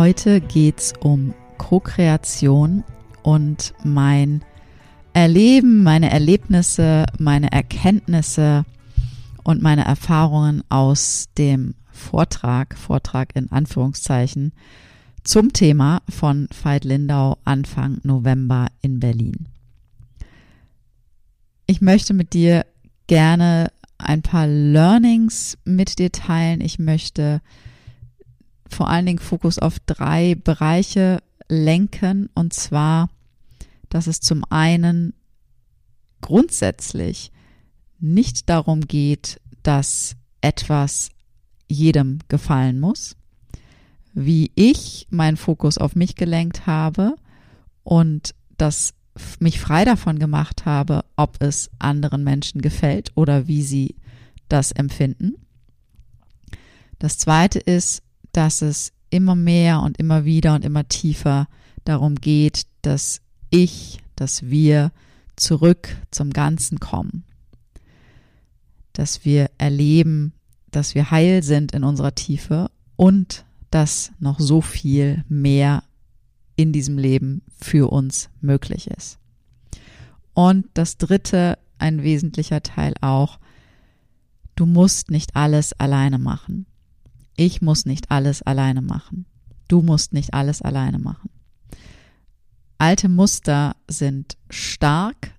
Heute geht's um Co-Kreation und mein Erleben, meine Erlebnisse, meine Erkenntnisse und meine Erfahrungen aus dem Vortrag, Vortrag in Anführungszeichen, zum Thema von Veit Lindau Anfang November in Berlin. Ich möchte mit dir gerne ein paar Learnings mit dir teilen. Ich möchte vor allen Dingen Fokus auf drei Bereiche lenken. Und zwar, dass es zum einen grundsätzlich nicht darum geht, dass etwas jedem gefallen muss, wie ich meinen Fokus auf mich gelenkt habe und das mich frei davon gemacht habe, ob es anderen Menschen gefällt oder wie sie das empfinden. Das zweite ist, dass es immer mehr und immer wieder und immer tiefer darum geht, dass ich, dass wir zurück zum Ganzen kommen, dass wir erleben, dass wir heil sind in unserer Tiefe und dass noch so viel mehr in diesem Leben für uns möglich ist. Und das dritte, ein wesentlicher Teil auch, du musst nicht alles alleine machen. Ich muss nicht alles alleine machen. Du musst nicht alles alleine machen. Alte Muster sind stark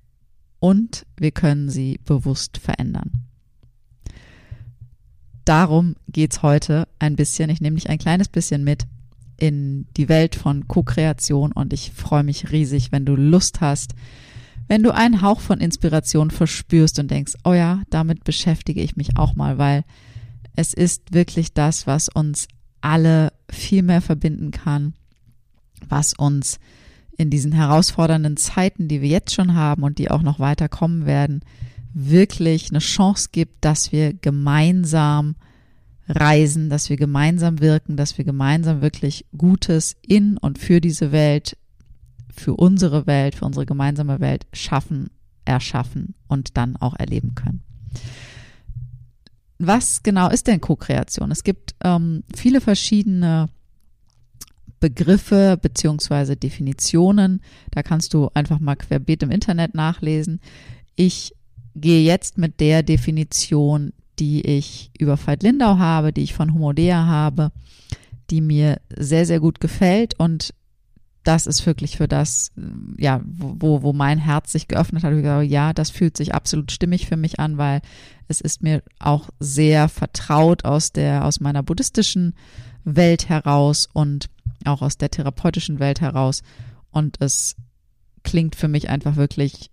und wir können sie bewusst verändern. Darum geht's heute ein bisschen. Ich nehme dich ein kleines bisschen mit in die Welt von Co-Kreation und ich freue mich riesig, wenn du Lust hast, wenn du einen Hauch von Inspiration verspürst und denkst, oh ja, damit beschäftige ich mich auch mal, weil es ist wirklich das, was uns alle viel mehr verbinden kann, was uns in diesen herausfordernden Zeiten, die wir jetzt schon haben und die auch noch weiter kommen werden, wirklich eine Chance gibt, dass wir gemeinsam reisen, dass wir gemeinsam wirken, dass wir gemeinsam wirklich Gutes in und für diese Welt, für unsere Welt, für unsere gemeinsame Welt schaffen, erschaffen und dann auch erleben können was genau ist denn Co-Kreation? Es gibt ähm, viele verschiedene Begriffe beziehungsweise Definitionen. Da kannst du einfach mal querbeet im Internet nachlesen. Ich gehe jetzt mit der Definition, die ich über Veit Lindau habe, die ich von Homodea habe, die mir sehr, sehr gut gefällt und das ist wirklich für das, ja, wo, wo mein Herz sich geöffnet hat. Ich gesagt, ja, das fühlt sich absolut stimmig für mich an, weil es ist mir auch sehr vertraut aus der, aus meiner buddhistischen Welt heraus und auch aus der therapeutischen Welt heraus. Und es klingt für mich einfach wirklich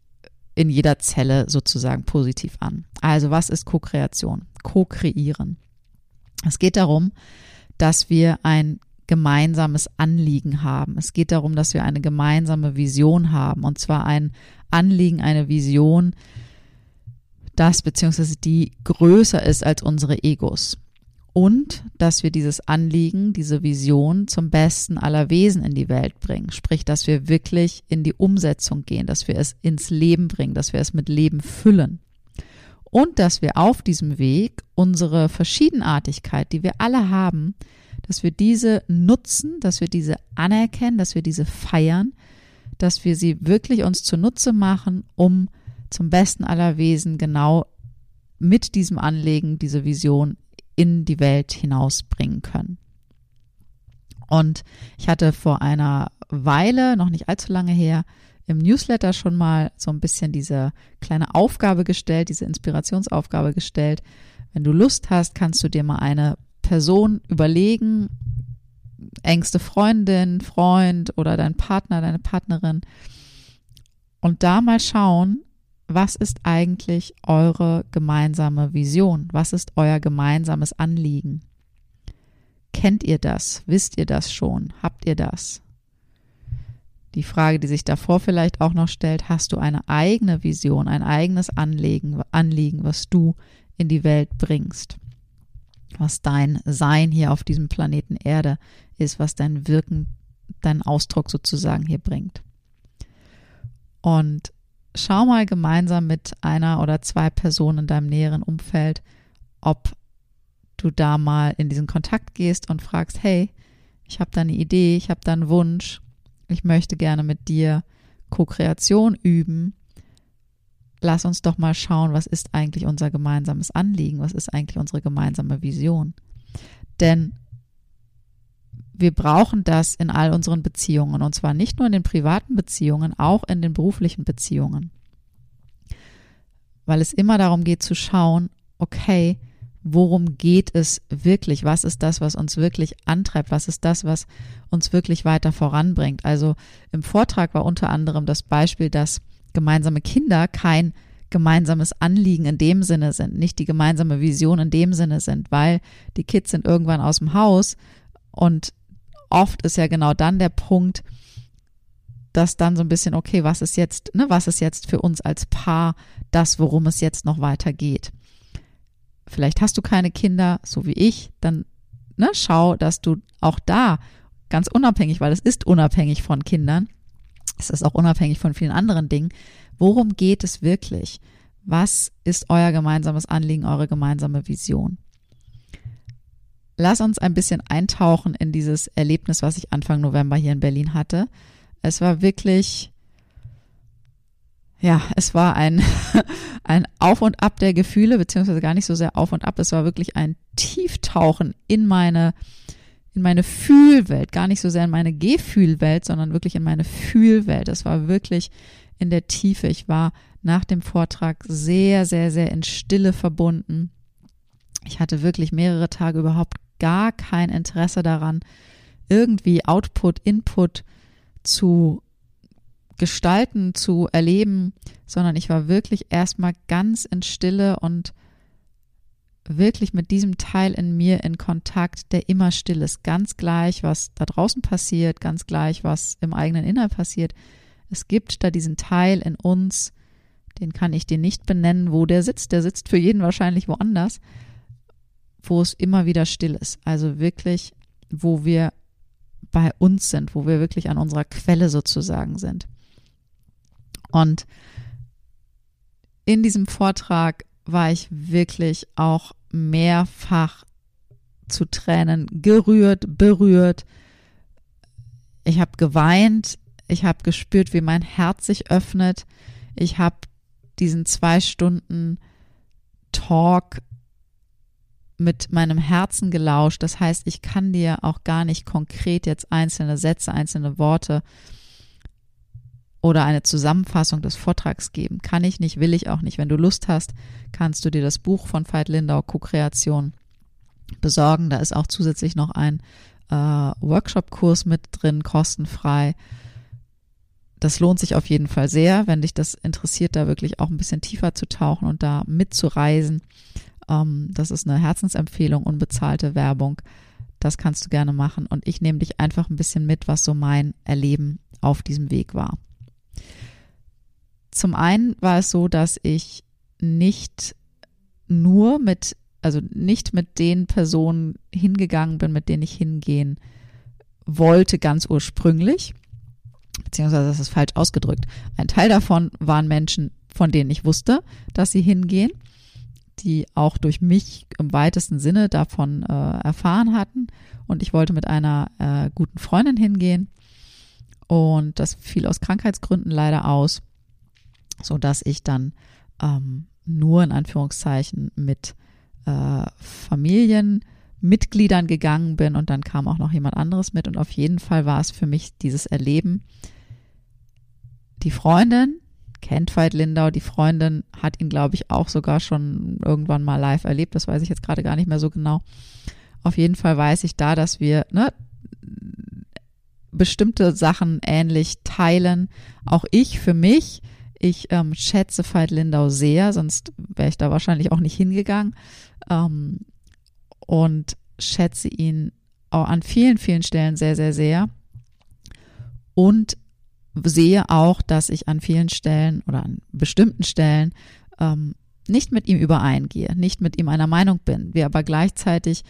in jeder Zelle sozusagen positiv an. Also was ist Co-Kreation? Co-kreieren. Es geht darum, dass wir ein gemeinsames Anliegen haben. Es geht darum, dass wir eine gemeinsame Vision haben und zwar ein Anliegen, eine Vision, das beziehungsweise die größer ist als unsere Egos. Und dass wir dieses Anliegen, diese Vision zum Besten aller Wesen in die Welt bringen. Sprich, dass wir wirklich in die Umsetzung gehen, dass wir es ins Leben bringen, dass wir es mit Leben füllen. Und dass wir auf diesem Weg unsere Verschiedenartigkeit, die wir alle haben, dass wir diese nutzen, dass wir diese anerkennen, dass wir diese feiern, dass wir sie wirklich uns zunutze machen, um zum Besten aller Wesen genau mit diesem Anlegen, diese Vision in die Welt hinausbringen können. Und ich hatte vor einer Weile, noch nicht allzu lange her, im Newsletter schon mal so ein bisschen diese kleine Aufgabe gestellt, diese Inspirationsaufgabe gestellt. Wenn du Lust hast, kannst du dir mal eine Person überlegen, engste Freundin, Freund oder dein Partner, deine Partnerin und da mal schauen, was ist eigentlich eure gemeinsame Vision? Was ist euer gemeinsames Anliegen? Kennt ihr das? Wisst ihr das schon? Habt ihr das? Die Frage, die sich davor vielleicht auch noch stellt, hast du eine eigene Vision, ein eigenes Anliegen, Anliegen was du in die Welt bringst? Was dein Sein hier auf diesem Planeten Erde ist, was dein Wirken, dein Ausdruck sozusagen hier bringt. Und schau mal gemeinsam mit einer oder zwei Personen in deinem näheren Umfeld, ob du da mal in diesen Kontakt gehst und fragst, hey, ich habe da eine Idee, ich habe da einen Wunsch, ich möchte gerne mit dir Co-Kreation üben. Lass uns doch mal schauen, was ist eigentlich unser gemeinsames Anliegen, was ist eigentlich unsere gemeinsame Vision. Denn wir brauchen das in all unseren Beziehungen und zwar nicht nur in den privaten Beziehungen, auch in den beruflichen Beziehungen. Weil es immer darum geht zu schauen, okay, worum geht es wirklich? Was ist das, was uns wirklich antreibt? Was ist das, was uns wirklich weiter voranbringt? Also im Vortrag war unter anderem das Beispiel, dass gemeinsame Kinder kein gemeinsames Anliegen in dem Sinne sind, nicht die gemeinsame Vision in dem Sinne sind, weil die Kids sind irgendwann aus dem Haus und oft ist ja genau dann der Punkt, dass dann so ein bisschen, okay, was ist jetzt, ne, was ist jetzt für uns als Paar das, worum es jetzt noch weitergeht? Vielleicht hast du keine Kinder, so wie ich, dann ne, schau, dass du auch da ganz unabhängig, weil es ist unabhängig von Kindern, es ist auch unabhängig von vielen anderen Dingen, worum geht es wirklich? Was ist euer gemeinsames Anliegen, eure gemeinsame Vision? Lass uns ein bisschen eintauchen in dieses Erlebnis, was ich Anfang November hier in Berlin hatte. Es war wirklich, ja, es war ein, ein Auf und Ab der Gefühle, beziehungsweise gar nicht so sehr Auf und Ab. Es war wirklich ein Tieftauchen in meine, in meine Fühlwelt, gar nicht so sehr in meine Gefühlwelt, sondern wirklich in meine Fühlwelt. Es war wirklich in der Tiefe. Ich war nach dem Vortrag sehr, sehr, sehr in Stille verbunden. Ich hatte wirklich mehrere Tage überhaupt gar kein Interesse daran, irgendwie Output, Input zu gestalten, zu erleben, sondern ich war wirklich erstmal ganz in Stille und wirklich mit diesem Teil in mir in Kontakt, der immer still ist. Ganz gleich, was da draußen passiert, ganz gleich, was im eigenen Inneren passiert. Es gibt da diesen Teil in uns, den kann ich dir nicht benennen, wo der sitzt. Der sitzt für jeden wahrscheinlich woanders wo es immer wieder still ist. Also wirklich, wo wir bei uns sind, wo wir wirklich an unserer Quelle sozusagen sind. Und in diesem Vortrag war ich wirklich auch mehrfach zu Tränen gerührt, berührt. Ich habe geweint, ich habe gespürt, wie mein Herz sich öffnet. Ich habe diesen zwei Stunden Talk mit meinem Herzen gelauscht. Das heißt, ich kann dir auch gar nicht konkret jetzt einzelne Sätze, einzelne Worte oder eine Zusammenfassung des Vortrags geben. Kann ich nicht, will ich auch nicht. Wenn du Lust hast, kannst du dir das Buch von Veit Lindau, Co-Kreation, besorgen. Da ist auch zusätzlich noch ein äh, Workshop-Kurs mit drin, kostenfrei. Das lohnt sich auf jeden Fall sehr, wenn dich das interessiert, da wirklich auch ein bisschen tiefer zu tauchen und da mitzureisen. Ähm, das ist eine Herzensempfehlung, unbezahlte Werbung. Das kannst du gerne machen. Und ich nehme dich einfach ein bisschen mit, was so mein Erleben auf diesem Weg war. Zum einen war es so, dass ich nicht nur mit, also nicht mit den Personen hingegangen bin, mit denen ich hingehen wollte, ganz ursprünglich. Beziehungsweise das ist falsch ausgedrückt. Ein Teil davon waren Menschen, von denen ich wusste, dass sie hingehen die auch durch mich im weitesten Sinne davon äh, erfahren hatten. Und ich wollte mit einer äh, guten Freundin hingehen. Und das fiel aus Krankheitsgründen leider aus, so dass ich dann ähm, nur in Anführungszeichen mit äh, Familienmitgliedern gegangen bin und dann kam auch noch jemand anderes mit und auf jeden Fall war es für mich dieses Erleben die Freundin kennt Veit Lindau. Die Freundin hat ihn, glaube ich, auch sogar schon irgendwann mal live erlebt. Das weiß ich jetzt gerade gar nicht mehr so genau. Auf jeden Fall weiß ich da, dass wir ne, bestimmte Sachen ähnlich teilen. Auch ich für mich. Ich ähm, schätze Veit Lindau sehr, sonst wäre ich da wahrscheinlich auch nicht hingegangen. Ähm, und schätze ihn auch an vielen, vielen Stellen sehr, sehr, sehr. Und sehe auch, dass ich an vielen Stellen oder an bestimmten Stellen ähm, nicht mit ihm übereingehe, nicht mit ihm einer Meinung bin, wir aber gleichzeitig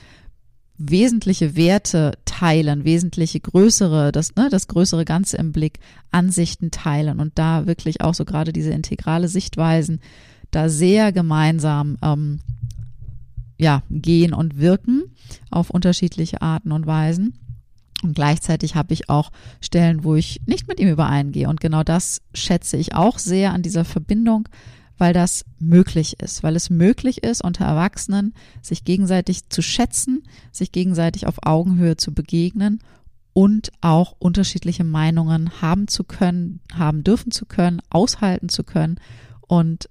wesentliche Werte teilen, wesentliche größere, das, ne, das größere Ganze im Blick, Ansichten teilen und da wirklich auch so gerade diese integrale Sichtweisen da sehr gemeinsam ähm, ja, gehen und wirken auf unterschiedliche Arten und Weisen. Und gleichzeitig habe ich auch Stellen, wo ich nicht mit ihm übereingehe. Und genau das schätze ich auch sehr an dieser Verbindung, weil das möglich ist, weil es möglich ist, unter Erwachsenen sich gegenseitig zu schätzen, sich gegenseitig auf Augenhöhe zu begegnen und auch unterschiedliche Meinungen haben zu können, haben dürfen zu können, aushalten zu können und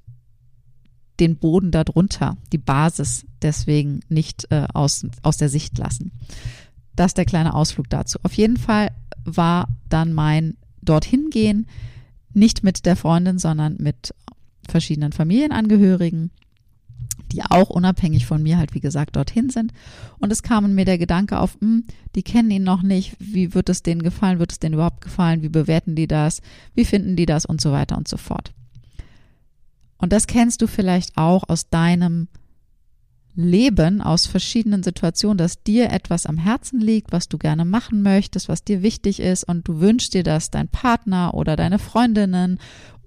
den Boden darunter, die Basis deswegen nicht äh, aus, aus der Sicht lassen. Das ist der kleine Ausflug dazu. Auf jeden Fall war dann mein dorthin gehen nicht mit der Freundin, sondern mit verschiedenen Familienangehörigen, die auch unabhängig von mir halt, wie gesagt, dorthin sind. Und es kam mir der Gedanke auf, mh, hm, die kennen ihn noch nicht, wie wird es denen gefallen, wird es denen überhaupt gefallen, wie bewerten die das, wie finden die das und so weiter und so fort. Und das kennst du vielleicht auch aus deinem Leben aus verschiedenen Situationen, dass dir etwas am Herzen liegt, was du gerne machen möchtest, was dir wichtig ist und du wünschst dir, dass dein Partner oder deine Freundinnen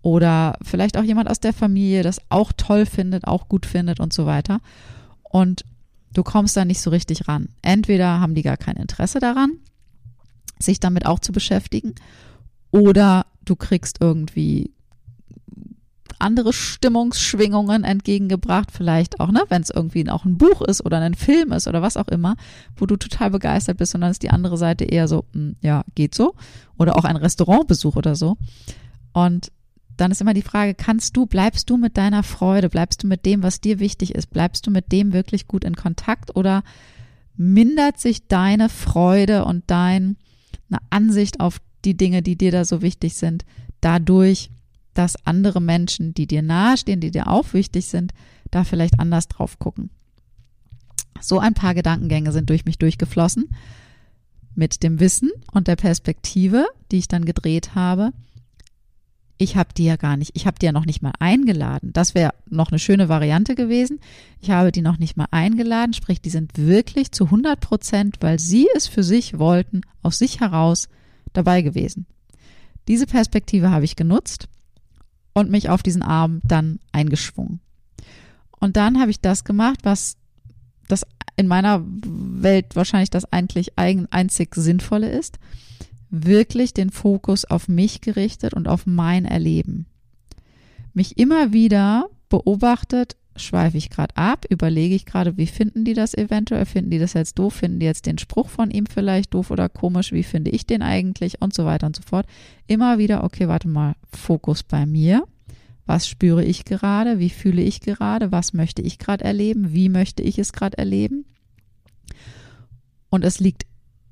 oder vielleicht auch jemand aus der Familie das auch toll findet, auch gut findet und so weiter. Und du kommst da nicht so richtig ran. Entweder haben die gar kein Interesse daran, sich damit auch zu beschäftigen, oder du kriegst irgendwie andere Stimmungsschwingungen entgegengebracht, vielleicht auch, ne, wenn es irgendwie auch ein Buch ist oder ein Film ist oder was auch immer, wo du total begeistert bist und dann ist die andere Seite eher so, mh, hm, ja, geht so. Oder auch ein Restaurantbesuch oder so. Und dann ist immer die Frage, kannst du, bleibst du mit deiner Freude, bleibst du mit dem, was dir wichtig ist, bleibst du mit dem wirklich gut in Kontakt oder mindert sich deine Freude und deine Ansicht auf die Dinge, die dir da so wichtig sind, dadurch, dass andere Menschen, die dir nahestehen, die dir auch wichtig sind, da vielleicht anders drauf gucken. So ein paar Gedankengänge sind durch mich durchgeflossen mit dem Wissen und der Perspektive, die ich dann gedreht habe. Ich habe die ja gar nicht, ich habe die ja noch nicht mal eingeladen. Das wäre noch eine schöne Variante gewesen. Ich habe die noch nicht mal eingeladen, sprich, die sind wirklich zu 100 Prozent, weil sie es für sich wollten, aus sich heraus dabei gewesen. Diese Perspektive habe ich genutzt und mich auf diesen Arm dann eingeschwungen. Und dann habe ich das gemacht, was das in meiner Welt wahrscheinlich das eigentlich einzig Sinnvolle ist. Wirklich den Fokus auf mich gerichtet und auf mein Erleben. Mich immer wieder beobachtet, schweife ich gerade ab, überlege ich gerade, wie finden die das eventuell, finden die das jetzt doof, finden die jetzt den Spruch von ihm vielleicht doof oder komisch, wie finde ich den eigentlich und so weiter und so fort. Immer wieder, okay, warte mal, Fokus bei mir. Was spüre ich gerade? Wie fühle ich gerade? Was möchte ich gerade erleben? Wie möchte ich es gerade erleben? Und es liegt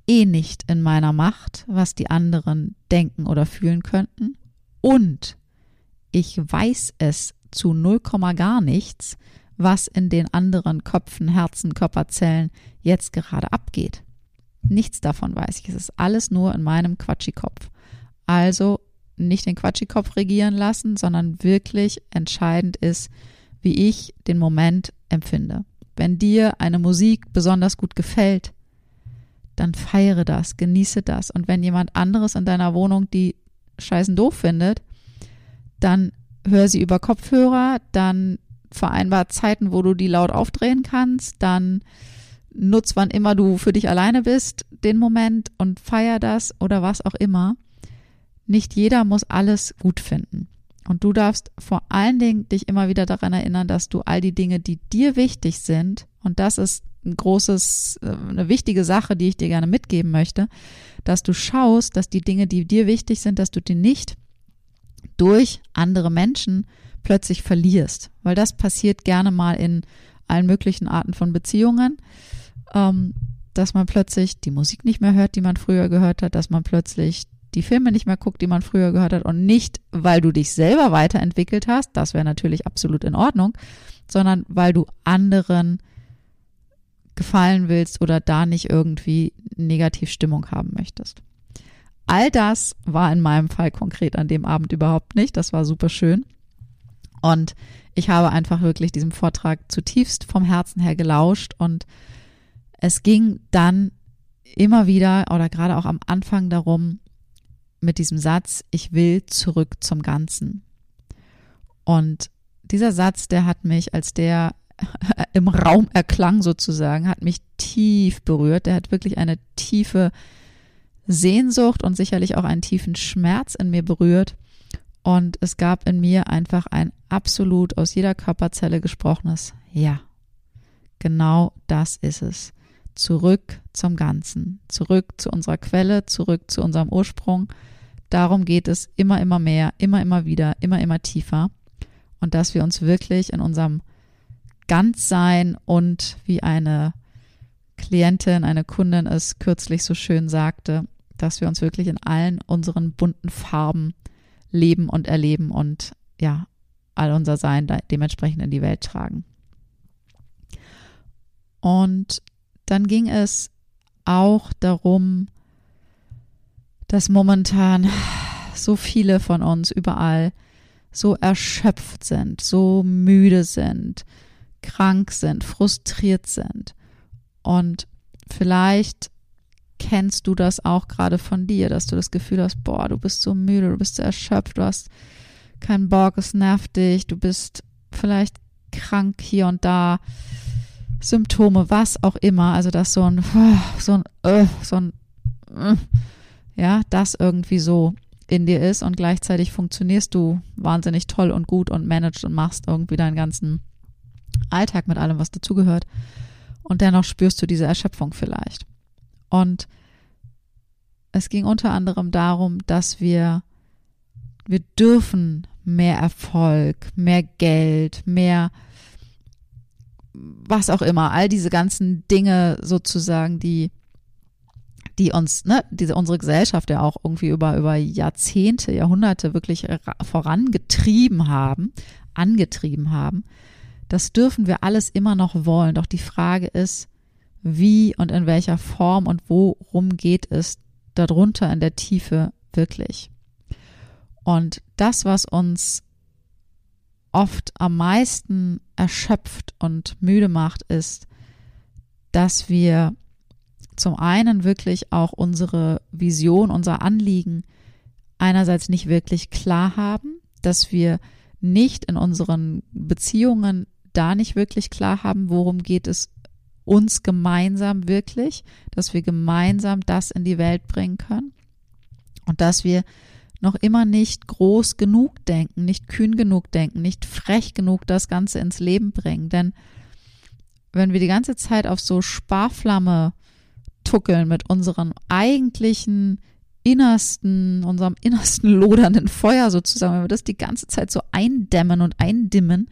eh nicht in meiner Macht, was die anderen denken oder fühlen könnten. Und ich weiß es zu 0, gar nichts, was in den anderen Köpfen, Herzen, Körperzellen jetzt gerade abgeht. Nichts davon weiß ich. Es ist alles nur in meinem Quatschikopf. Also nicht den Quatschikopf regieren lassen, sondern wirklich entscheidend ist, wie ich den Moment empfinde. Wenn dir eine Musik besonders gut gefällt, dann feiere das, genieße das. Und wenn jemand anderes in deiner Wohnung die Scheißen doof findet, dann hör sie über Kopfhörer, dann vereinbar Zeiten, wo du die laut aufdrehen kannst, dann nutz wann immer du für dich alleine bist, den Moment und feier das oder was auch immer. Nicht jeder muss alles gut finden. Und du darfst vor allen Dingen dich immer wieder daran erinnern, dass du all die Dinge, die dir wichtig sind, und das ist ein großes, äh, eine wichtige Sache, die ich dir gerne mitgeben möchte, dass du schaust, dass die Dinge, die dir wichtig sind, dass du die nicht durch andere Menschen plötzlich verlierst. Weil das passiert gerne mal in allen möglichen Arten von Beziehungen, ähm, dass man plötzlich die Musik nicht mehr hört, die man früher gehört hat, dass man plötzlich die Filme nicht mehr guckt, die man früher gehört hat und nicht, weil du dich selber weiterentwickelt hast, das wäre natürlich absolut in Ordnung, sondern weil du anderen gefallen willst oder da nicht irgendwie negativ Stimmung haben möchtest. All das war in meinem Fall konkret an dem Abend überhaupt nicht. Das war super schön. Und ich habe einfach wirklich diesem Vortrag zutiefst vom Herzen her gelauscht und es ging dann immer wieder oder gerade auch am Anfang darum, mit diesem Satz, ich will zurück zum Ganzen. Und dieser Satz, der hat mich, als der im Raum erklang sozusagen, hat mich tief berührt. Der hat wirklich eine tiefe Sehnsucht und sicherlich auch einen tiefen Schmerz in mir berührt. Und es gab in mir einfach ein absolut aus jeder Körperzelle gesprochenes Ja. Genau das ist es. Zurück zum Ganzen, zurück zu unserer Quelle, zurück zu unserem Ursprung. Darum geht es immer, immer mehr, immer, immer wieder, immer, immer tiefer. Und dass wir uns wirklich in unserem Ganzsein und wie eine Klientin, eine Kundin es kürzlich so schön sagte, dass wir uns wirklich in allen unseren bunten Farben leben und erleben und ja, all unser Sein dementsprechend in die Welt tragen. Und dann ging es auch darum, dass momentan so viele von uns überall so erschöpft sind, so müde sind, krank sind, frustriert sind. Und vielleicht kennst du das auch gerade von dir, dass du das Gefühl hast, boah, du bist so müde, du bist so erschöpft, du hast keinen Bock, es nervt dich, du bist vielleicht krank hier und da, Symptome, was auch immer, also dass so ein, so ein, äh, so ein, äh, ja, das irgendwie so in dir ist und gleichzeitig funktionierst du wahnsinnig toll und gut und managst und machst irgendwie deinen ganzen Alltag mit allem, was dazugehört. Und dennoch spürst du diese Erschöpfung vielleicht. Und es ging unter anderem darum, dass wir, wir dürfen mehr Erfolg, mehr Geld, mehr was auch immer, all diese ganzen Dinge sozusagen, die, die uns, ne, diese, unsere Gesellschaft ja auch irgendwie über, über Jahrzehnte, Jahrhunderte wirklich vorangetrieben haben, angetrieben haben, das dürfen wir alles immer noch wollen. Doch die Frage ist, wie und in welcher Form und worum geht es darunter in der Tiefe wirklich. Und das, was uns oft am meisten erschöpft und müde macht, ist, dass wir zum einen wirklich auch unsere Vision, unser Anliegen einerseits nicht wirklich klar haben, dass wir nicht in unseren Beziehungen da nicht wirklich klar haben, worum geht es uns gemeinsam wirklich, dass wir gemeinsam das in die Welt bringen können und dass wir noch immer nicht groß genug denken, nicht kühn genug denken, nicht frech genug das Ganze ins Leben bringen. Denn wenn wir die ganze Zeit auf so Sparflamme tuckeln mit unserem eigentlichen innersten, unserem innersten lodernden Feuer sozusagen, wenn wir das die ganze Zeit so eindämmen und eindimmen,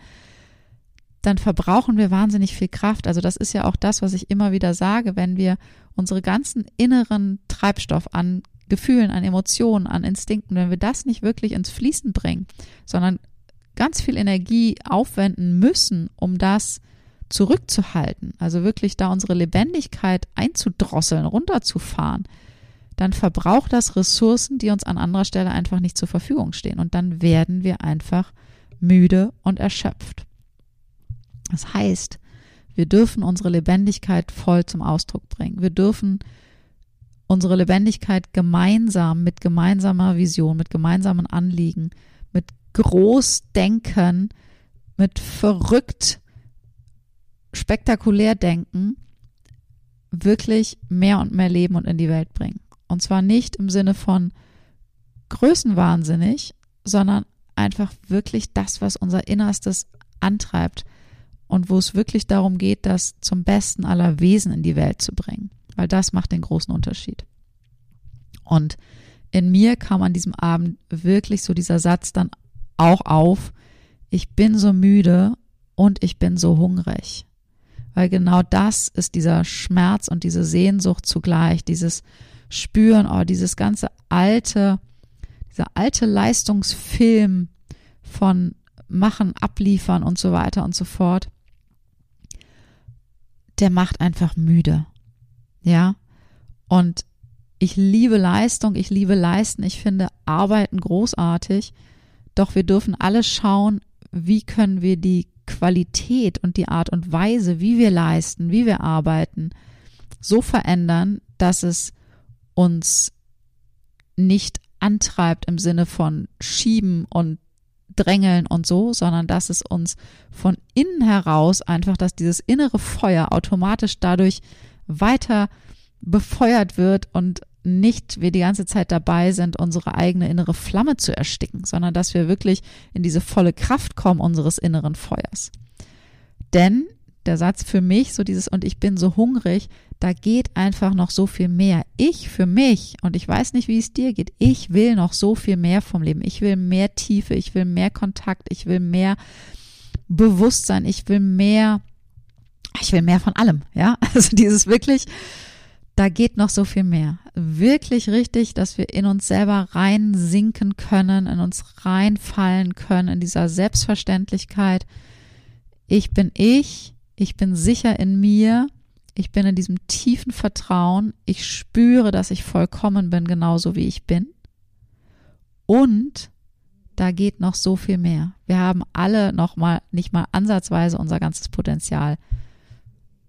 dann verbrauchen wir wahnsinnig viel Kraft. Also das ist ja auch das, was ich immer wieder sage, wenn wir unsere ganzen inneren Treibstoff an Gefühlen, an Emotionen, an Instinkten, wenn wir das nicht wirklich ins Fließen bringen, sondern ganz viel Energie aufwenden müssen, um das zurückzuhalten, also wirklich da unsere Lebendigkeit einzudrosseln, runterzufahren, dann verbraucht das Ressourcen, die uns an anderer Stelle einfach nicht zur Verfügung stehen. Und dann werden wir einfach müde und erschöpft. Das heißt, wir dürfen unsere Lebendigkeit voll zum Ausdruck bringen. Wir dürfen unsere Lebendigkeit gemeinsam mit gemeinsamer Vision, mit gemeinsamen Anliegen, mit Großdenken, mit verrückt spektakulär denken, wirklich mehr und mehr leben und in die Welt bringen. Und zwar nicht im Sinne von größenwahnsinnig, sondern einfach wirklich das, was unser Innerstes antreibt, und wo es wirklich darum geht, das zum Besten aller Wesen in die Welt zu bringen, weil das macht den großen Unterschied. Und in mir kam an diesem Abend wirklich so dieser Satz dann auch auf, ich bin so müde und ich bin so hungrig. Weil genau das ist dieser Schmerz und diese Sehnsucht zugleich, dieses Spüren, oh, dieses ganze alte, dieser alte Leistungsfilm von machen, abliefern und so weiter und so fort, der macht einfach müde. Ja. Und ich liebe Leistung, ich liebe Leisten, ich finde Arbeiten großartig, doch wir dürfen alle schauen, wie können wir die Qualität und die Art und Weise, wie wir leisten, wie wir arbeiten, so verändern, dass es uns nicht antreibt im Sinne von schieben und drängeln und so, sondern dass es uns von innen heraus einfach, dass dieses innere Feuer automatisch dadurch weiter befeuert wird und nicht wir die ganze Zeit dabei sind, unsere eigene innere Flamme zu ersticken, sondern dass wir wirklich in diese volle Kraft kommen unseres inneren Feuers. Denn der Satz für mich, so dieses und ich bin so hungrig, da geht einfach noch so viel mehr. Ich für mich, und ich weiß nicht, wie es dir geht, ich will noch so viel mehr vom Leben. Ich will mehr Tiefe, ich will mehr Kontakt, ich will mehr Bewusstsein, ich will mehr, ich will mehr von allem, ja. Also dieses wirklich, da geht noch so viel mehr. Wirklich richtig, dass wir in uns selber reinsinken können, in uns reinfallen können, in dieser Selbstverständlichkeit. Ich bin ich, ich bin sicher in mir, ich bin in diesem tiefen Vertrauen, ich spüre, dass ich vollkommen bin, genauso wie ich bin. Und da geht noch so viel mehr. Wir haben alle noch mal nicht mal ansatzweise unser ganzes Potenzial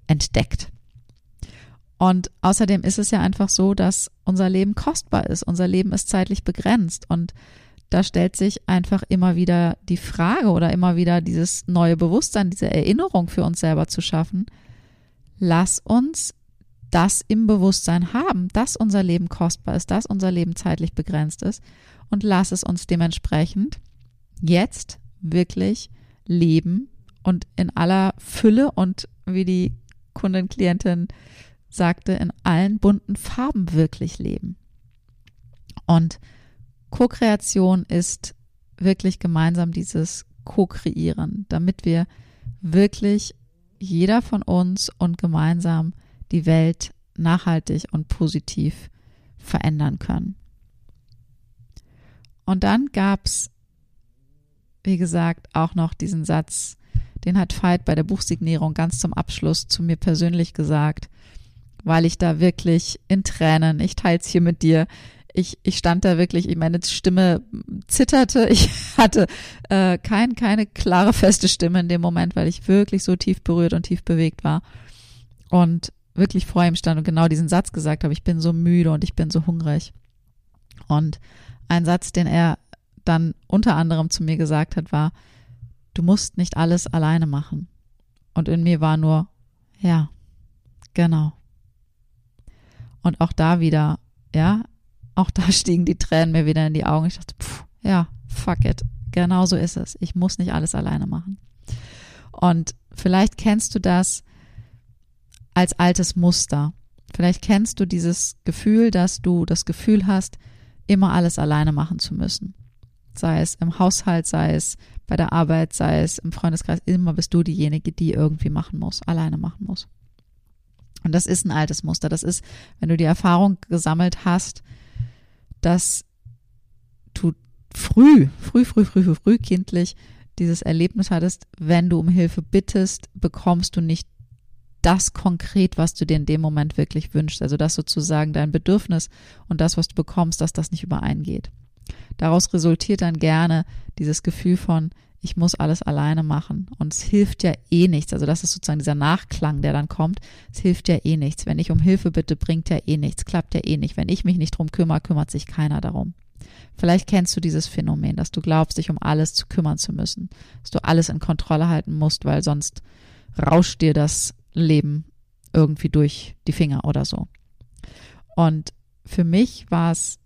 entdeckt. Und außerdem ist es ja einfach so, dass unser Leben kostbar ist. Unser Leben ist zeitlich begrenzt. Und da stellt sich einfach immer wieder die Frage oder immer wieder dieses neue Bewusstsein, diese Erinnerung für uns selber zu schaffen. Lass uns das im Bewusstsein haben, dass unser Leben kostbar ist, dass unser Leben zeitlich begrenzt ist und lass es uns dementsprechend jetzt wirklich leben und in aller Fülle und wie die Kundin, Klientin sagte, in allen bunten Farben wirklich leben. Und Co-Kreation ist wirklich gemeinsam dieses Co-Kreieren, damit wir wirklich jeder von uns und gemeinsam die Welt nachhaltig und positiv verändern können. Und dann gab's, wie gesagt, auch noch diesen Satz, den hat Veit bei der Buchsignierung ganz zum Abschluss zu mir persönlich gesagt, weil ich da wirklich in Tränen, ich teils hier mit dir, ich, ich stand da wirklich, meine Stimme zitterte, ich hatte äh, kein, keine klare, feste Stimme in dem Moment, weil ich wirklich so tief berührt und tief bewegt war und wirklich vor ihm stand und genau diesen Satz gesagt habe, ich bin so müde und ich bin so hungrig. Und ein Satz, den er dann unter anderem zu mir gesagt hat, war, du musst nicht alles alleine machen. Und in mir war nur, ja, genau. Und auch da wieder, ja, auch da stiegen die Tränen mir wieder in die Augen. Ich dachte, pff, ja, fuck it. Genau so ist es. Ich muss nicht alles alleine machen. Und vielleicht kennst du das als altes Muster. Vielleicht kennst du dieses Gefühl, dass du das Gefühl hast, immer alles alleine machen zu müssen. Sei es im Haushalt, sei es bei der Arbeit, sei es im Freundeskreis, immer bist du diejenige, die irgendwie machen muss, alleine machen muss. Und das ist ein altes Muster. Das ist, wenn du die Erfahrung gesammelt hast, dass du früh, früh, früh, früh, früh, früh kindlich dieses Erlebnis hattest, wenn du um Hilfe bittest, bekommst du nicht das konkret, was du dir in dem Moment wirklich wünschst. Also dass sozusagen dein Bedürfnis und das, was du bekommst, dass das nicht übereingeht. Daraus resultiert dann gerne dieses Gefühl von, ich muss alles alleine machen. Und es hilft ja eh nichts. Also das ist sozusagen dieser Nachklang, der dann kommt. Es hilft ja eh nichts. Wenn ich um Hilfe bitte, bringt ja eh nichts, klappt ja eh nicht. Wenn ich mich nicht drum kümmere, kümmert sich keiner darum. Vielleicht kennst du dieses Phänomen, dass du glaubst, dich um alles zu kümmern zu müssen, dass du alles in Kontrolle halten musst, weil sonst rauscht dir das Leben irgendwie durch die Finger oder so. Und für mich war es,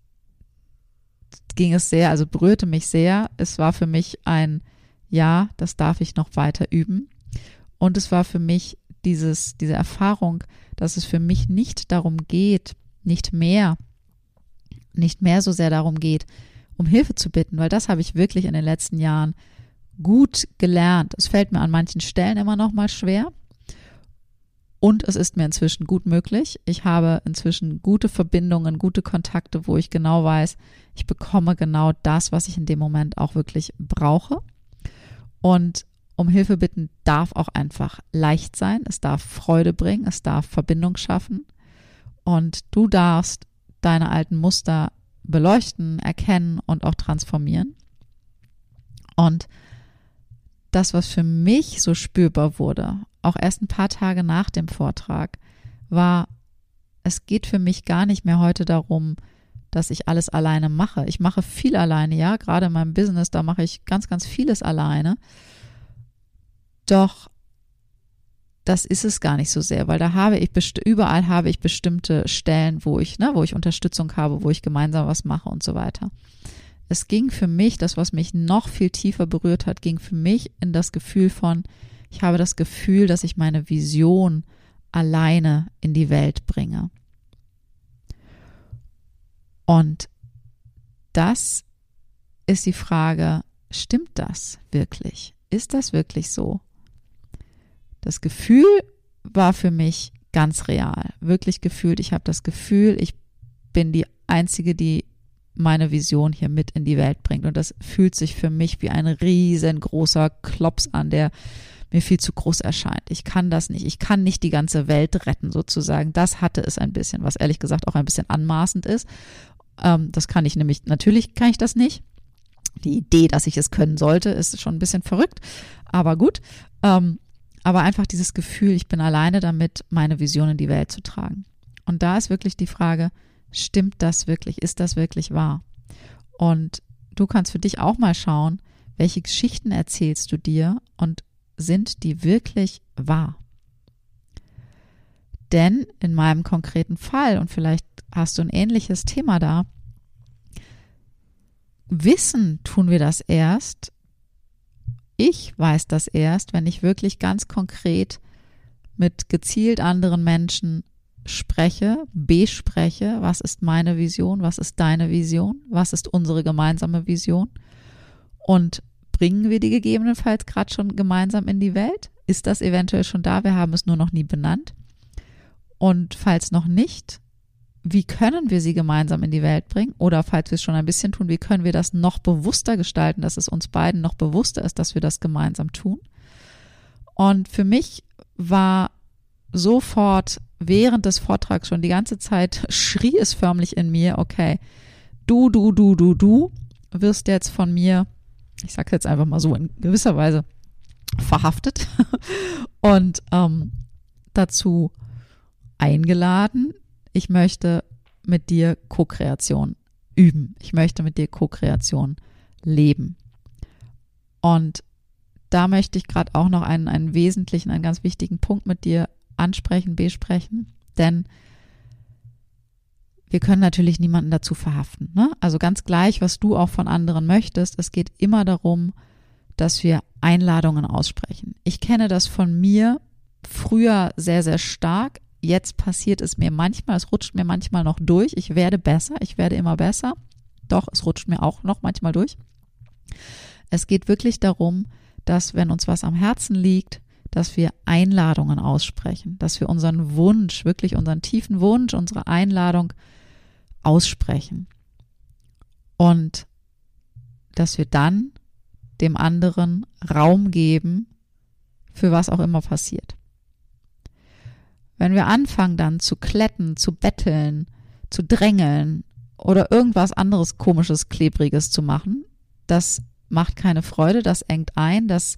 ging es sehr, also berührte mich sehr. Es war für mich ein ja, das darf ich noch weiter üben. Und es war für mich dieses, diese Erfahrung, dass es für mich nicht darum geht, nicht mehr nicht mehr so sehr darum geht, um Hilfe zu bitten, weil das habe ich wirklich in den letzten Jahren gut gelernt. Es fällt mir an manchen Stellen immer noch mal schwer. Und es ist mir inzwischen gut möglich. Ich habe inzwischen gute Verbindungen, gute Kontakte, wo ich genau weiß, ich bekomme genau das, was ich in dem Moment auch wirklich brauche. Und um Hilfe bitten darf auch einfach leicht sein. Es darf Freude bringen. Es darf Verbindung schaffen. Und du darfst deine alten Muster beleuchten, erkennen und auch transformieren. Und das, was für mich so spürbar wurde, auch erst ein paar Tage nach dem Vortrag, war, es geht für mich gar nicht mehr heute darum, dass ich alles alleine mache. Ich mache viel alleine, ja, gerade in meinem Business, da mache ich ganz, ganz vieles alleine. Doch das ist es gar nicht so sehr, weil da habe ich überall habe ich bestimmte Stellen, wo ich, ne, wo ich Unterstützung habe, wo ich gemeinsam was mache und so weiter. Es ging für mich, das, was mich noch viel tiefer berührt hat, ging für mich in das Gefühl von, ich habe das Gefühl, dass ich meine Vision alleine in die Welt bringe. Und das ist die Frage, stimmt das wirklich? Ist das wirklich so? Das Gefühl war für mich ganz real, wirklich gefühlt. Ich habe das Gefühl, ich bin die Einzige, die meine Vision hier mit in die Welt bringt. Und das fühlt sich für mich wie ein riesengroßer Klops an, der mir viel zu groß erscheint. Ich kann das nicht. Ich kann nicht die ganze Welt retten, sozusagen. Das hatte es ein bisschen, was ehrlich gesagt auch ein bisschen anmaßend ist. Ähm, das kann ich nämlich, natürlich kann ich das nicht. Die Idee, dass ich es können sollte, ist schon ein bisschen verrückt, aber gut. Ähm, aber einfach dieses Gefühl, ich bin alleine damit, meine Vision in die Welt zu tragen. Und da ist wirklich die Frage, stimmt das wirklich? Ist das wirklich wahr? Und du kannst für dich auch mal schauen, welche Geschichten erzählst du dir und sind die wirklich wahr? Denn in meinem konkreten Fall, und vielleicht hast du ein ähnliches Thema da, wissen tun wir das erst, ich weiß das erst, wenn ich wirklich ganz konkret mit gezielt anderen Menschen spreche, bespreche, was ist meine Vision, was ist deine Vision, was ist unsere gemeinsame Vision und bringen wir die gegebenenfalls gerade schon gemeinsam in die Welt? Ist das eventuell schon da? Wir haben es nur noch nie benannt. Und falls noch nicht, wie können wir sie gemeinsam in die Welt bringen? Oder falls wir es schon ein bisschen tun, wie können wir das noch bewusster gestalten, dass es uns beiden noch bewusster ist, dass wir das gemeinsam tun? Und für mich war sofort während des Vortrags schon die ganze Zeit schrie es förmlich in mir, okay, du, du, du, du, du wirst jetzt von mir, ich sage jetzt einfach mal so in gewisser Weise, verhaftet und ähm, dazu eingeladen. Ich möchte mit dir Co-Kreation üben. Ich möchte mit dir Co-Kreation leben. Und da möchte ich gerade auch noch einen, einen wesentlichen, einen ganz wichtigen Punkt mit dir ansprechen, besprechen, denn wir können natürlich niemanden dazu verhaften. Ne? Also ganz gleich, was du auch von anderen möchtest, es geht immer darum, dass wir Einladungen aussprechen. Ich kenne das von mir früher sehr, sehr stark. Jetzt passiert es mir manchmal, es rutscht mir manchmal noch durch. Ich werde besser, ich werde immer besser. Doch, es rutscht mir auch noch manchmal durch. Es geht wirklich darum, dass wenn uns was am Herzen liegt, dass wir Einladungen aussprechen, dass wir unseren Wunsch, wirklich unseren tiefen Wunsch, unsere Einladung aussprechen. Und dass wir dann dem anderen Raum geben, für was auch immer passiert. Wenn wir anfangen dann zu kletten, zu betteln, zu drängeln oder irgendwas anderes komisches, klebriges zu machen, das macht keine Freude, das engt ein, das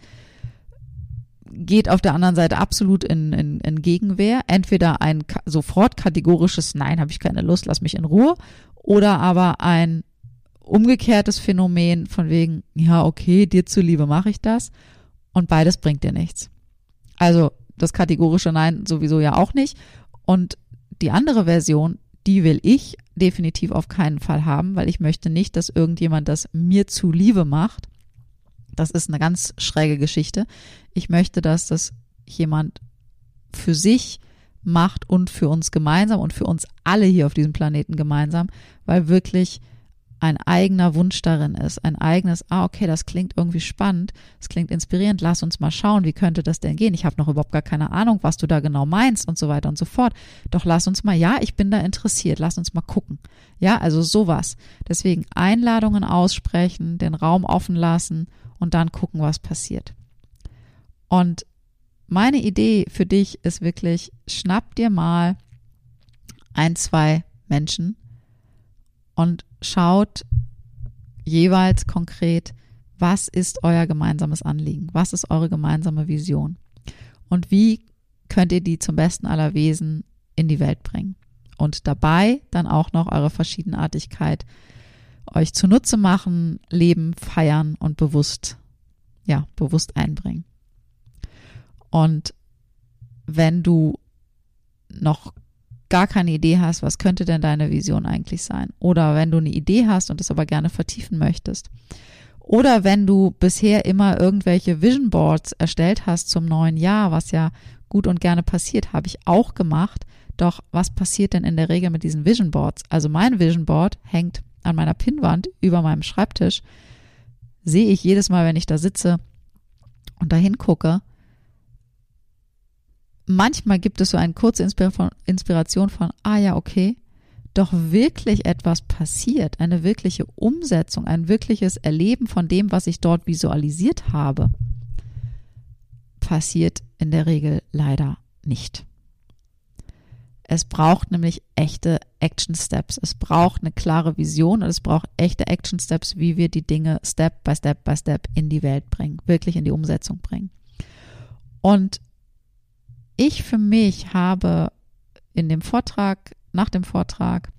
geht auf der anderen Seite absolut in, in, in Gegenwehr. Entweder ein sofort kategorisches Nein, habe ich keine Lust, lass mich in Ruhe, oder aber ein umgekehrtes Phänomen von wegen, ja, okay, dir zuliebe mache ich das. Und beides bringt dir nichts. Also das kategorische Nein sowieso ja auch nicht. Und die andere Version, die will ich definitiv auf keinen Fall haben, weil ich möchte nicht, dass irgendjemand das mir zuliebe macht das ist eine ganz schräge Geschichte. Ich möchte, dass das jemand für sich macht und für uns gemeinsam und für uns alle hier auf diesem Planeten gemeinsam, weil wirklich ein eigener Wunsch darin ist, ein eigenes, ah, okay, das klingt irgendwie spannend, das klingt inspirierend, lass uns mal schauen, wie könnte das denn gehen? Ich habe noch überhaupt gar keine Ahnung, was du da genau meinst und so weiter und so fort. Doch lass uns mal, ja, ich bin da interessiert, lass uns mal gucken. Ja, also sowas. Deswegen Einladungen aussprechen, den Raum offen lassen und dann gucken, was passiert. Und meine Idee für dich ist wirklich, schnapp dir mal ein, zwei Menschen und schaut jeweils konkret, was ist euer gemeinsames Anliegen? Was ist eure gemeinsame Vision? Und wie könnt ihr die zum besten aller Wesen in die Welt bringen? Und dabei dann auch noch eure Verschiedenartigkeit euch zunutze machen, leben, feiern und bewusst, ja, bewusst einbringen. Und wenn du noch gar keine Idee hast, was könnte denn deine Vision eigentlich sein? Oder wenn du eine Idee hast und es aber gerne vertiefen möchtest. Oder wenn du bisher immer irgendwelche Vision Boards erstellt hast zum neuen Jahr, was ja gut und gerne passiert, habe ich auch gemacht. Doch was passiert denn in der Regel mit diesen Vision Boards? Also mein Vision Board hängt an meiner Pinnwand über meinem Schreibtisch. Sehe ich jedes Mal, wenn ich da sitze und da hingucke, manchmal gibt es so eine kurze Inspiration von, ah ja, okay, doch wirklich etwas passiert, eine wirkliche Umsetzung, ein wirkliches Erleben von dem, was ich dort visualisiert habe, passiert in der Regel leider nicht. Es braucht nämlich echte Action Steps. Es braucht eine klare Vision und es braucht echte Action Steps, wie wir die Dinge Step by Step by Step in die Welt bringen, wirklich in die Umsetzung bringen. Und ich für mich habe in dem Vortrag, nach dem Vortrag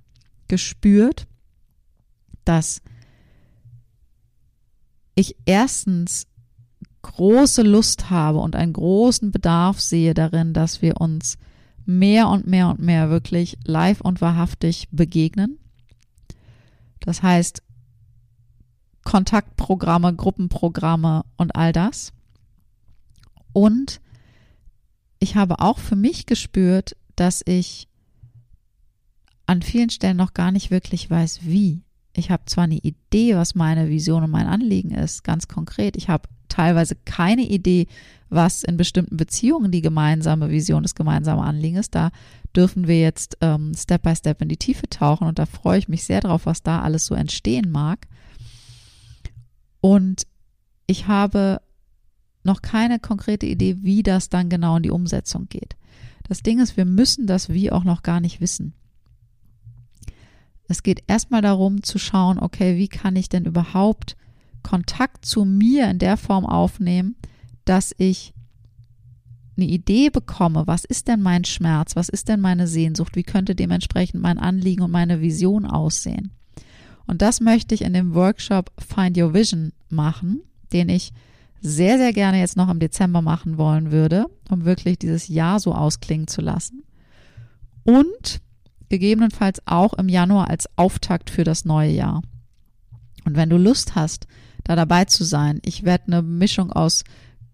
gespürt, dass ich erstens große Lust habe und einen großen Bedarf sehe darin, dass wir uns mehr und mehr und mehr wirklich live und wahrhaftig begegnen. Das heißt, Kontaktprogramme, Gruppenprogramme und all das. Und ich habe auch für mich gespürt, dass ich an vielen Stellen noch gar nicht wirklich weiß, wie. Ich habe zwar eine Idee, was meine Vision und mein Anliegen ist, ganz konkret. Ich habe teilweise keine Idee, was in bestimmten Beziehungen die gemeinsame Vision, das gemeinsame Anliegen ist. Da dürfen wir jetzt ähm, Step by Step in die Tiefe tauchen und da freue ich mich sehr drauf, was da alles so entstehen mag. Und ich habe noch keine konkrete Idee, wie das dann genau in die Umsetzung geht. Das Ding ist, wir müssen das Wie auch noch gar nicht wissen. Es geht erstmal darum zu schauen, okay, wie kann ich denn überhaupt Kontakt zu mir in der Form aufnehmen, dass ich eine Idee bekomme, was ist denn mein Schmerz, was ist denn meine Sehnsucht, wie könnte dementsprechend mein Anliegen und meine Vision aussehen. Und das möchte ich in dem Workshop Find Your Vision machen, den ich sehr, sehr gerne jetzt noch im Dezember machen wollen würde, um wirklich dieses Jahr so ausklingen zu lassen. Und gegebenenfalls auch im Januar als Auftakt für das neue Jahr. Und wenn du Lust hast, da dabei zu sein, ich werde eine Mischung aus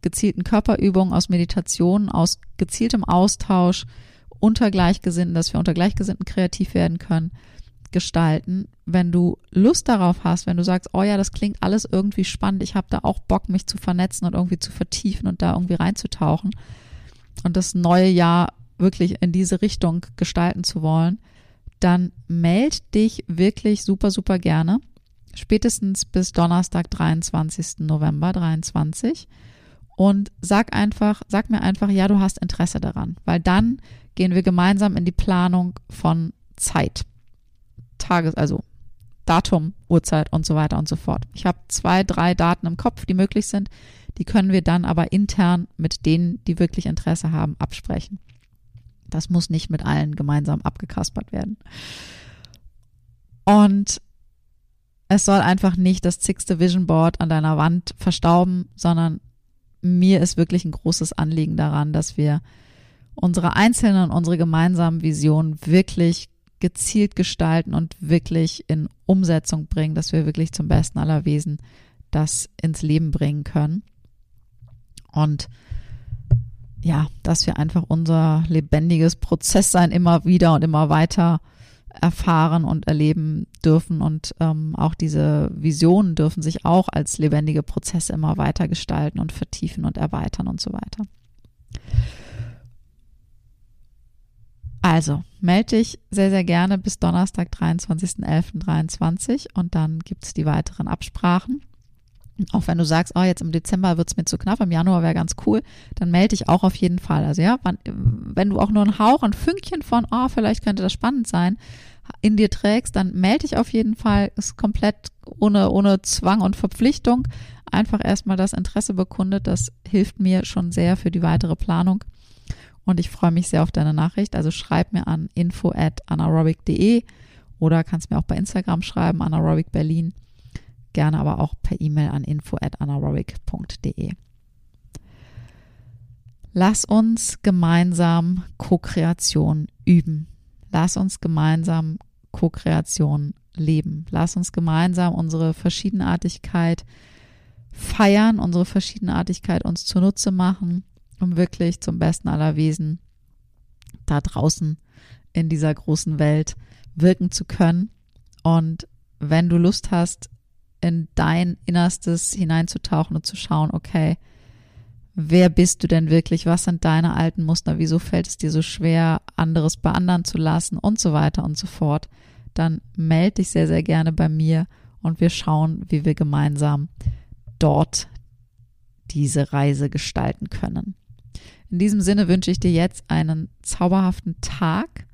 gezielten Körperübungen, aus Meditationen, aus gezieltem Austausch unter Gleichgesinnten, dass wir unter Gleichgesinnten kreativ werden können, gestalten, wenn du Lust darauf hast, wenn du sagst, oh ja, das klingt alles irgendwie spannend, ich habe da auch Bock, mich zu vernetzen und irgendwie zu vertiefen und da irgendwie reinzutauchen und das neue Jahr wirklich in diese Richtung gestalten zu wollen, dann meld dich wirklich super, super gerne. Spätestens bis Donnerstag, 23. November 23. Und sag einfach, sag mir einfach, ja, du hast Interesse daran, weil dann gehen wir gemeinsam in die Planung von Zeit. Tages, also Datum, Uhrzeit und so weiter und so fort. Ich habe zwei, drei Daten im Kopf, die möglich sind. Die können wir dann aber intern mit denen, die wirklich Interesse haben, absprechen. Das muss nicht mit allen gemeinsam abgekaspert werden. Und es soll einfach nicht das zigste Vision Board an deiner Wand verstauben, sondern mir ist wirklich ein großes Anliegen daran, dass wir unsere einzelnen und unsere gemeinsamen Visionen wirklich gezielt gestalten und wirklich in Umsetzung bringen, dass wir wirklich zum besten aller Wesen das ins Leben bringen können. Und ja, dass wir einfach unser lebendiges Prozesssein immer wieder und immer weiter erfahren und erleben dürfen und ähm, auch diese Visionen dürfen sich auch als lebendige Prozesse immer weiter gestalten und vertiefen und erweitern und so weiter. Also, melde dich sehr, sehr gerne bis Donnerstag, 23.11.23 und dann gibt es die weiteren Absprachen. Auch wenn du sagst, oh, jetzt im Dezember wird es mir zu knapp, im Januar wäre ganz cool, dann melde dich auch auf jeden Fall. Also ja, wann, wenn du auch nur einen Hauch, ein Fünkchen von, oh, vielleicht könnte das spannend sein, in dir trägst, dann melde dich auf jeden Fall. Ist komplett ohne, ohne Zwang und Verpflichtung. Einfach erstmal das Interesse bekundet. Das hilft mir schon sehr für die weitere Planung. Und ich freue mich sehr auf deine Nachricht. Also schreib mir an info at anaerobic.de oder kannst mir auch bei Instagram schreiben, anaerobic Berlin. Gerne aber auch per E-Mail an info at anaerobic.de. Lass uns gemeinsam Co-Kreation üben. Lass uns gemeinsam Co-Kreation leben. Lass uns gemeinsam unsere Verschiedenartigkeit feiern, unsere Verschiedenartigkeit uns zunutze machen, um wirklich zum besten aller Wesen da draußen in dieser großen Welt wirken zu können. Und wenn du Lust hast, in dein Innerstes hineinzutauchen und zu schauen, okay, wer bist du denn wirklich? Was sind deine alten Muster? Wieso fällt es dir so schwer, anderes bei anderen zu lassen und so weiter und so fort? Dann melde dich sehr, sehr gerne bei mir und wir schauen, wie wir gemeinsam dort diese Reise gestalten können. In diesem Sinne wünsche ich dir jetzt einen zauberhaften Tag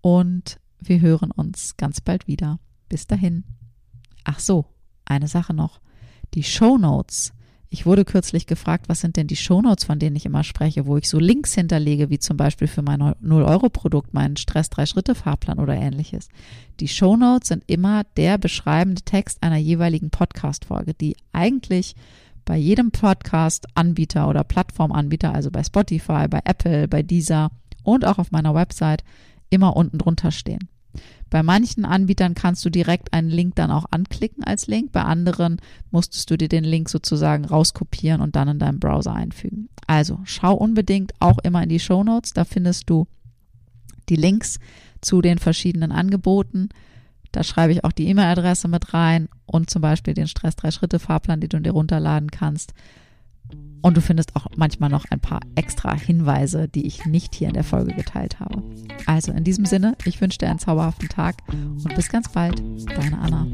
und wir hören uns ganz bald wieder. Bis dahin. Ach so, eine Sache noch. Die Show Notes. Ich wurde kürzlich gefragt, was sind denn die Show Notes, von denen ich immer spreche, wo ich so Links hinterlege, wie zum Beispiel für mein 0-Euro-Produkt, meinen Stress-3-Schritte-Fahrplan oder ähnliches. Die Show Notes sind immer der beschreibende Text einer jeweiligen Podcast-Folge, die eigentlich bei jedem Podcast-Anbieter oder Plattformanbieter, also bei Spotify, bei Apple, bei Deezer und auch auf meiner Website immer unten drunter stehen. Bei manchen Anbietern kannst du direkt einen Link dann auch anklicken als Link. Bei anderen musstest du dir den Link sozusagen rauskopieren und dann in deinem Browser einfügen. Also schau unbedingt auch immer in die Show Notes. Da findest du die Links zu den verschiedenen Angeboten. Da schreibe ich auch die E-Mail-Adresse mit rein und zum Beispiel den Stress-Drei-Schritte-Fahrplan, den du dir runterladen kannst. Und du findest auch manchmal noch ein paar extra Hinweise, die ich nicht hier in der Folge geteilt habe. Also in diesem Sinne, ich wünsche dir einen zauberhaften Tag und bis ganz bald, deine Anna.